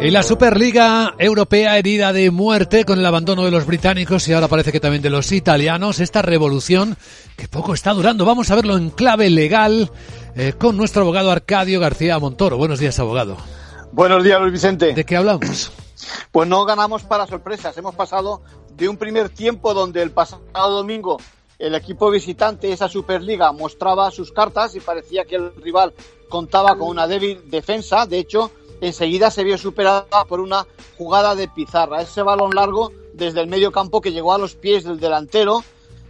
Y la Superliga Europea herida de muerte con el abandono de los británicos y ahora parece que también de los italianos. Esta revolución que poco está durando. Vamos a verlo en clave legal eh, con nuestro abogado Arcadio García Montoro. Buenos días, abogado. Buenos días, Luis Vicente. ¿De qué hablamos? Pues no ganamos para sorpresas. Hemos pasado de un primer tiempo donde el pasado domingo el equipo visitante, esa Superliga, mostraba sus cartas y parecía que el rival contaba con una débil defensa. De hecho, enseguida se vio superada por una jugada de pizarra. Ese balón largo desde el medio campo que llegó a los pies del delantero,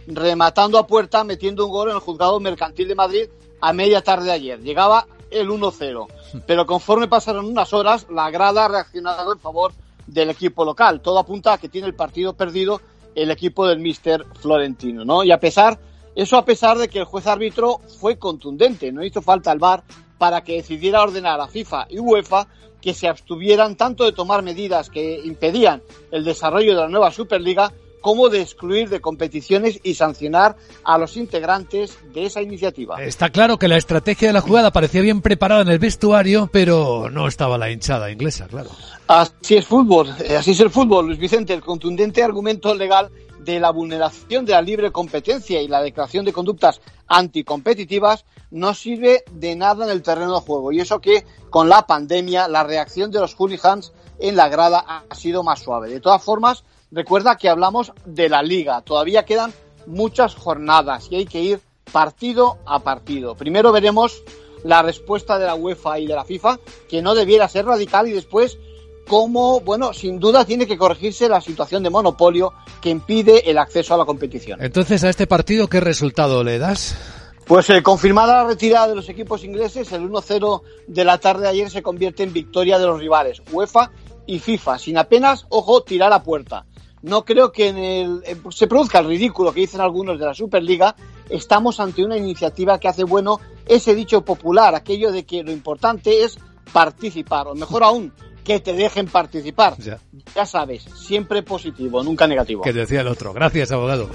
rematando a puerta, metiendo un gol en el juzgado mercantil de Madrid a media tarde de ayer. Llegaba el 1-0. Pero conforme pasaron unas horas, la grada ha reaccionado en favor del equipo local. Todo apunta a que tiene el partido perdido el equipo del Mister Florentino, ¿no? Y a pesar, eso a pesar de que el juez árbitro fue contundente, no hizo falta el VAR para que decidiera ordenar a FIFA y UEFA que se abstuvieran tanto de tomar medidas que impedían el desarrollo de la nueva Superliga como de excluir de competiciones y sancionar a los integrantes de esa iniciativa. Está claro que la estrategia de la jugada parecía bien preparada en el vestuario, pero no estaba la hinchada inglesa, claro. Así es fútbol, eh, así es el fútbol, Luis Vicente. El contundente argumento legal de la vulneración de la libre competencia y la declaración de conductas anticompetitivas no sirve de nada en el terreno de juego. Y eso que con la pandemia la reacción de los hooligans en la grada ha sido más suave. De todas formas, recuerda que hablamos de la liga. Todavía quedan muchas jornadas y hay que ir partido a partido. Primero veremos la respuesta de la UEFA y de la FIFA, que no debiera ser radical, y después cómo, bueno, sin duda tiene que corregirse la situación de monopolio que impide el acceso a la competición. Entonces, a este partido, ¿qué resultado le das? Pues eh, confirmada la retirada de los equipos ingleses, el 1-0 de la tarde de ayer se convierte en victoria de los rivales, UEFA y FIFA, sin apenas, ojo, tirar a puerta. No creo que en el, eh, se produzca el ridículo que dicen algunos de la Superliga. Estamos ante una iniciativa que hace bueno ese dicho popular, aquello de que lo importante es participar, o mejor aún, que te dejen participar. Ya. ya sabes, siempre positivo, nunca negativo. Que decía el otro. Gracias, abogado.